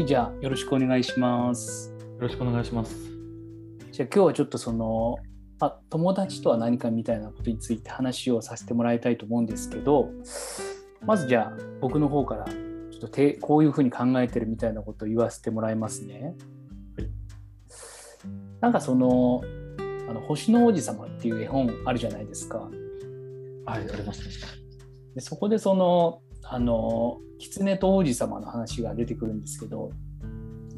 はい、じゃあよろしくお願いします。よろしくお願いします。じゃあ今日はちょっとそのあ友達とは何かみたいなことについて話をさせてもらいたいと思うんですけどまずじゃあ僕の方からちょっとてこういうふうに考えてるみたいなことを言わせてもらいますね。はいなんかそのあの星の王子様っていう絵本あるじゃないですか。はい、ありますね。でそこでそのあの狐と王子様の話が出てくるんですけど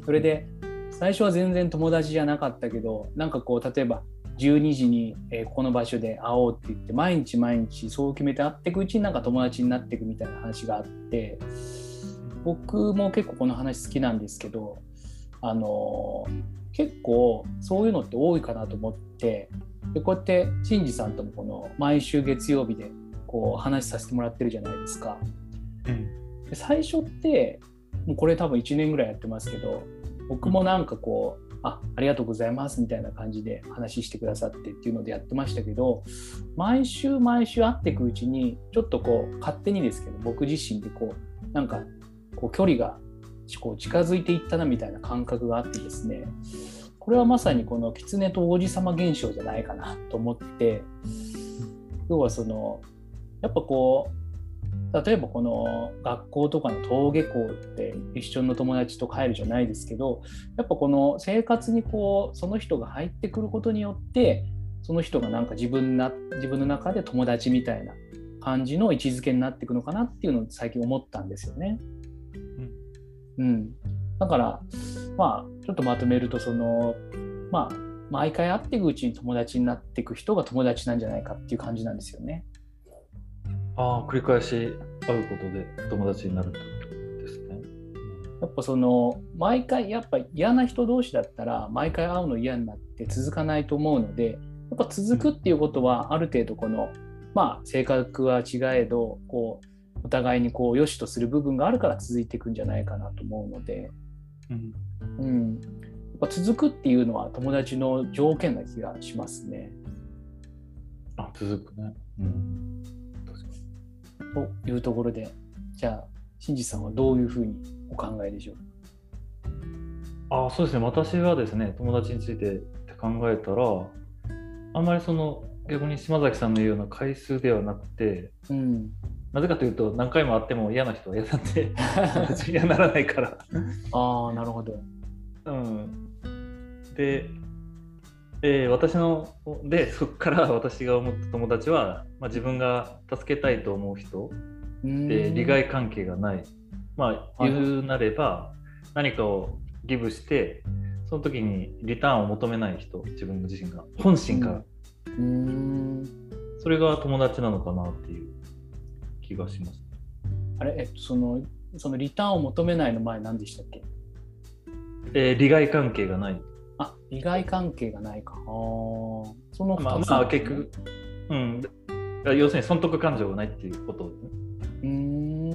それで最初は全然友達じゃなかったけどなんかこう例えば12時に、えーこの場所で会おうって言って毎日毎日そう決めて会っていくうちになんか友達になっていくみたいな話があって僕も結構この話好きなんですけどあの結構そういうのって多いかなと思ってでこうやって新次さんともこの毎週月曜日でこう話させてもらってるじゃないですか。で最初ってもうこれ多分1年ぐらいやってますけど僕もなんかこう、あありがとうございますみたいな感じで話してくださってっていうのでやってましたけど毎週毎週会っていくうちにちょっとこう勝手にですけど僕自身でこうなんかこう距離がこう近づいていったなみたいな感覚があってですねこれはまさにこの狐と王子様現象じゃないかなと思って要はそのやっぱこう例えばこの学校とかの登下校って一緒の友達と帰るじゃないですけどやっぱこの生活にこうその人が入ってくることによってその人がなんか自分な自分の中で友達みたいな感じの位置づけになっていくのかなっていうのを最近思ったんですよね。うん、だからまあちょっとまとめるとそのまあ毎回会っていくうちに友達になっていく人が友達なんじゃないかっていう感じなんですよね。ああ、繰り返し会うことで友達になるってことですね。やっぱその毎回やっぱ嫌な人同士だったら毎回会うの嫌になって続かないと思うのでやっぱ続くっていうことはある程度このまあ性格は違えどこうお互いにこう良しとする部分があるから続いていくんじゃないかなと思うので、うん。うん、やっぱ続くっていうのは友達の条件な気がしますね。あ、続くね。うん。というところでじゃあ新次さんはどういうふうにお考えでしょう？あそうですね。私はですね、友達についてって考えたら、あんまりその、逆に島崎さんの言うような回数ではなくて、うん、なぜかというと、何回も会っても嫌な人は嫌なんで、友達にはならないから。ああなるほど。うん、で、えー私のでそこから私が思った友達は、まあ、自分が助けたいと思う人うん。で利害関係がない、まあ、はい言うなれば何かをギブしてその時にリターンを求めない人自分自身が。本心から、うん。それが友達なのかなっていう。気がします。あれ、えっと、その、そのリターンを求めないの前何でしたっけ？えー利害関係がない。あ、利害関係がないか。あーそのまあ、まあ結局、うん、要するに損得感情がないっていうことですね。うーん。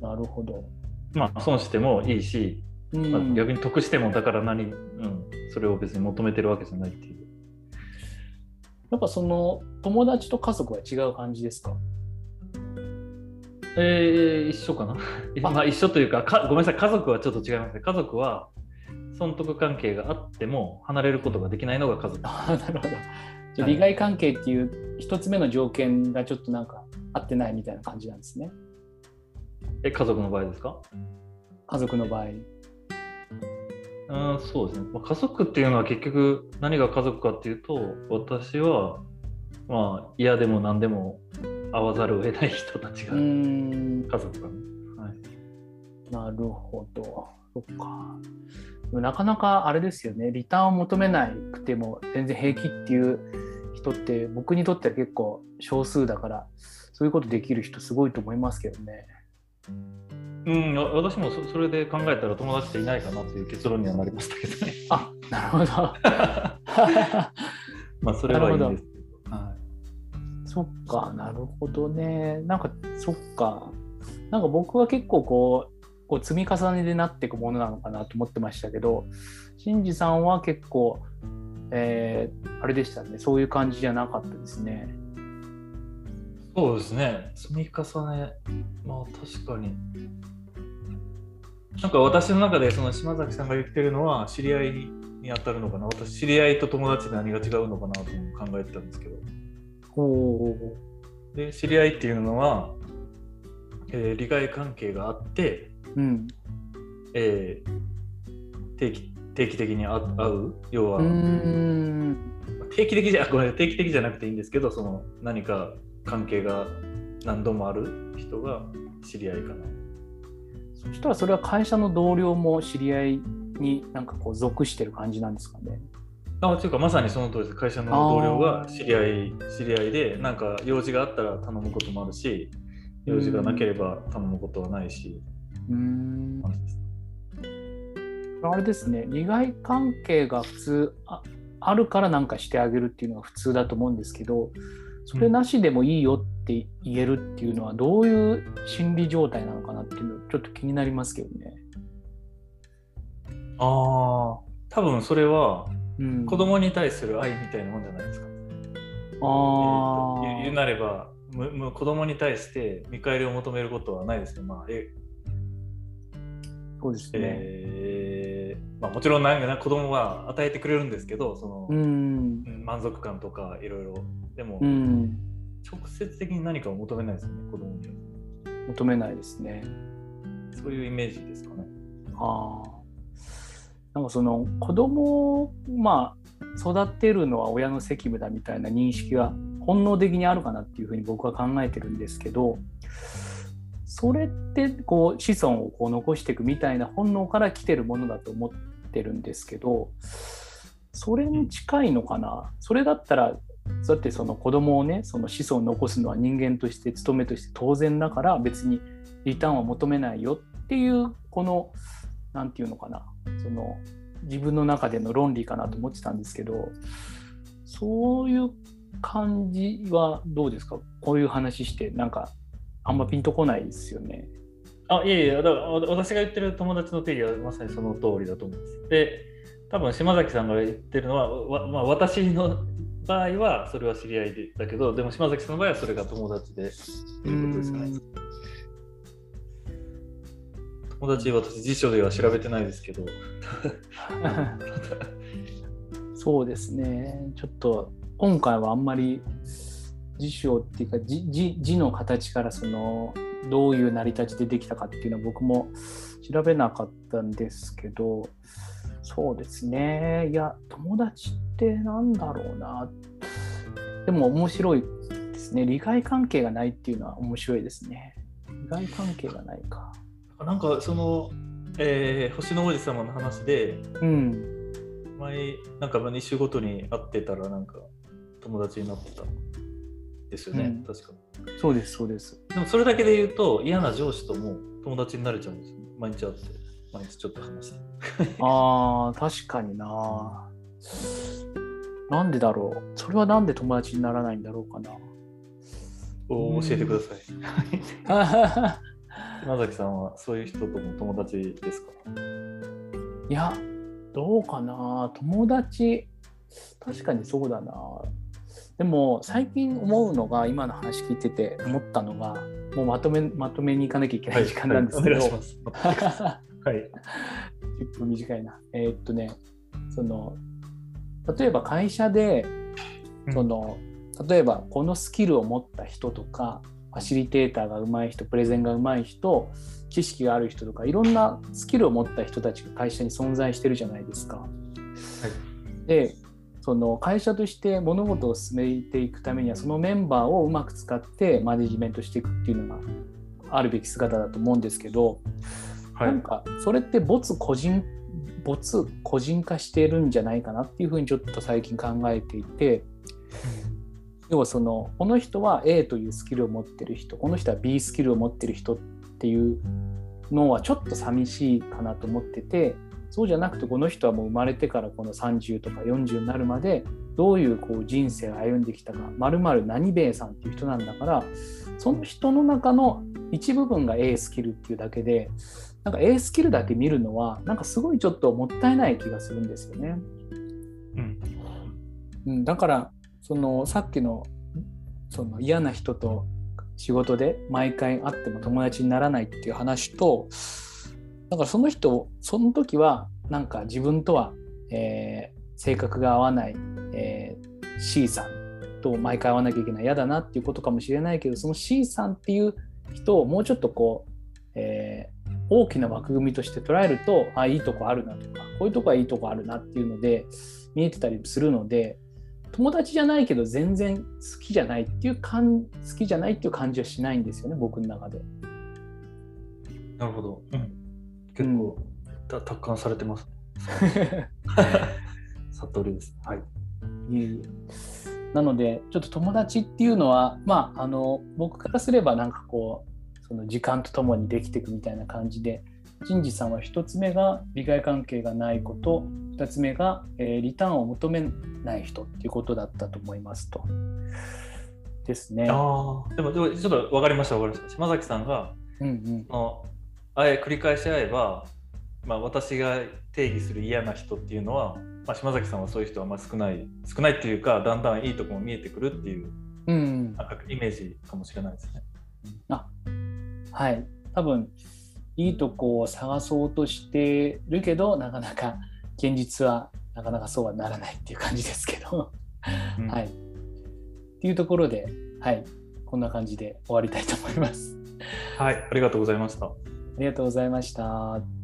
なるほど。まあ、損してもいいし、うんまあ、逆に得してもだから何、うん、それを別に求めてるわけじゃないっていう。やっぱその友達と家族は違う感じですか？えー、一緒かな？まあ一緒というかかごめんなさい家族はちょっと違いますね家族は損得関係があっても離れることができないのが家族なるほど。じゃ利害関係っていう一つ目の条件がちょっとなんか合ってないみたいな感じなんですね。え家族の場合ですか？家族の場合。うんそうですね、まあ、家族っていうのは結局何が家族かっていうと私はまあ嫌でも何でも会わざるを得ない人たちうが。家族がね、はい、なるほど。そっか。なかなかあれですよね、リターンを求めなくても全然平気っていう人って僕にとっては結構少数だから、そういうことできる人すごいと思いますけどね。うん、わ私もそそれで考えたら友達っていないかなっていう結論にはなりましたけどね。あなるほど。まあそれはいいんですけど。はいそっか、なるほどね。なんか、そっか。なんか僕は結構こう、こう積み重ねでなっていくものなのかなと思ってましたけど、新次さんは結構、えーあれでしたね、そういう感じじゃなかったですね。そうですね。積み重ね、まあ確かに。なんか私の中でその島崎さんが言ってるのは知り合いに当たるのかな私知り合いと友達で何が違うのかなと考えてたんですけどほで知り合いっていうのは、えー利害関係があって、う。うん。えー定期定期的に会会う？要は。定期的じゃごめん定期的じゃなくていいんですけどその何か関係が何度もある人が知り合いかな。そしたらそれは会社の同僚も知り合いになんかこう属してる感じなんですかね。あというかまさにその通りです会社の同僚が知り合い知り合いでなんか用事があったら頼むこともあるし用事がなければ頼むことはないし、うーん。あれですね、利害関係が普通ああるからなんかしてあげるっていうのが普通だと思うんですけど、それなしでもいいよって言えるっていうのはどういう心理状態なのかなっていうのちょっと気になりますけどね。ああ多分それはうん、子供に対する愛みたいなもんじゃないですか。あえーーと言う言うなればむむ子供に対して見返りを求めることはないですね。まあえそうですね。えーまあ、もちろんなんかな子供は与えてくれるんですけどその、うん。うん満足感とかいろいろでも、うん。直接的に何かを求めないですよね子供には求めないですね。そういうイメージですかね。ああ。なんかその子供をまあ育てるのは親の責務だみたいな認識が本能的にあるかなっていうふうに僕は考えてるんですけどそれってこう子孫をこう残していくみたいな本能から来てるものだと思ってるんですけどそれに近いのかな？それだったらだってその子供をねその子孫を残すのは人間として務めとして当然だから別にリターンは求めないよっていうこの何て言うのかな？その自分の中での論理かなと思ってたんですけどそういう感じはどうですか？こういう話してなんかあんまピンとこないですよね。あいやいやだからわ私が言ってる友達の定義はまさにその通りだと思います。で多分島崎さんが言ってるのは、わまあ、私の場合はそれは知り合いでだけどでも島崎さんの場合はそれが友達でっていうことですよね。友達私辞書では調べてないですけど そうですねちょっと今回はあんまり辞書っていうか字字字の形からそのどういう成り立ちでできたかっていうのは僕も調べなかったんですけどそうですね。いや友達ってなんだろうな。でも面白いですね。利害関係がないっていうのは面白いですね。利害関係がないか。なんかその、えー星の王子様の話でうん。前なんか2週ごとに会ってたらなんか友達になってた。ですよね、うん。確か。そうですそうです。でもそれだけで言うと嫌な上司とも友達になれちゃうんですよ毎日会って毎日ちょっと話して あー確かにな。なんでだろう。それはなんで友達にならないんだろうかな。お教えてください。島崎さんはそういう人とも友達ですか？いやどうかな。友達確かにそうだなでも最近思うのが今の話聞いてて思ったのがもうまとめまとめに行かなきゃいけない時間なんですけど、はい。お願いはい。10分短いな。えーっとね、その、例えば会社で、その、例えばこのスキルを持った人とか、ファシリテーターが上手い人、プレゼンが上手い人、知識がある人とか、いろんなスキルを持った人たちが会社に存在してるじゃないですか。で、その会社として物事を進めていくためにはそのメンバーをうまく使ってマネジメントしていくっていうのがあるべき姿だと思うんですけど、はなんかそれって没個人没個人化してるんじゃないかなっていうふうにちょっと最近考えていて要はそのこの人は A というスキルを持ってる人この人は B スキルを持ってる人っていうのはちょっと寂しいかなと思っててそうじゃなくてこの人はもう生まれてからこの30とか40になるまでどういうこう人生を歩んできたかまるまる何兵衛さんっていう人なんだからその人の中の一部分が A スキルっていうだけでなんか A スキルだけ見るのはなんかすごいちょっともったいない気がするんですよね。うんうん、だからそのさっきのその嫌な人と仕事で毎回会っても友達にならないっていう話とだからその人その時はなんか自分とは、えー性格が合わない、えー C さんと毎回会わなきゃいけない嫌だなっていうことかもしれないけどその C さんっていう人をもうちょっとこう、えー大きな枠組みとして捉えるとあいいとこあるなとかこういうとこはいいとこあるなっていうので見えてたりするので友達じゃないけど全然好きじゃないっていう感好きじゃないっていう感じはしないんですよね僕の中で。なるほど。うん結構、た達観されてます。悟りです。はい。いえいえなのでちょっと友達っていうのはまああの僕からすればなんかこうその時間とともにできていくみたいな感じで陳次さんは1つ目が利害関係がないこと2つ目が、えーリターンを求めない人っていうことだったと思いますと。ですね。ああ、でも、でもちょっと分かりました、分かりました。島崎さんが、うんうんそのあえ繰り返し会えば、まあ、私が定義する嫌な人っていうのは、まあ、島崎さんはそういう人はあんまり少ない、少ないっていうか、だんだんいいとこも見えてくるっていう、うんうんなんかイメージかもしれないですね。はい、多分いいとこを探そうとしてるけどなかなか現実はなかなかそうはならないっていう感じですけど、うんはい。っていうところで、はい、こんな感じで終わりたいと思います。はい、ありがとうございました。ありがとうございました。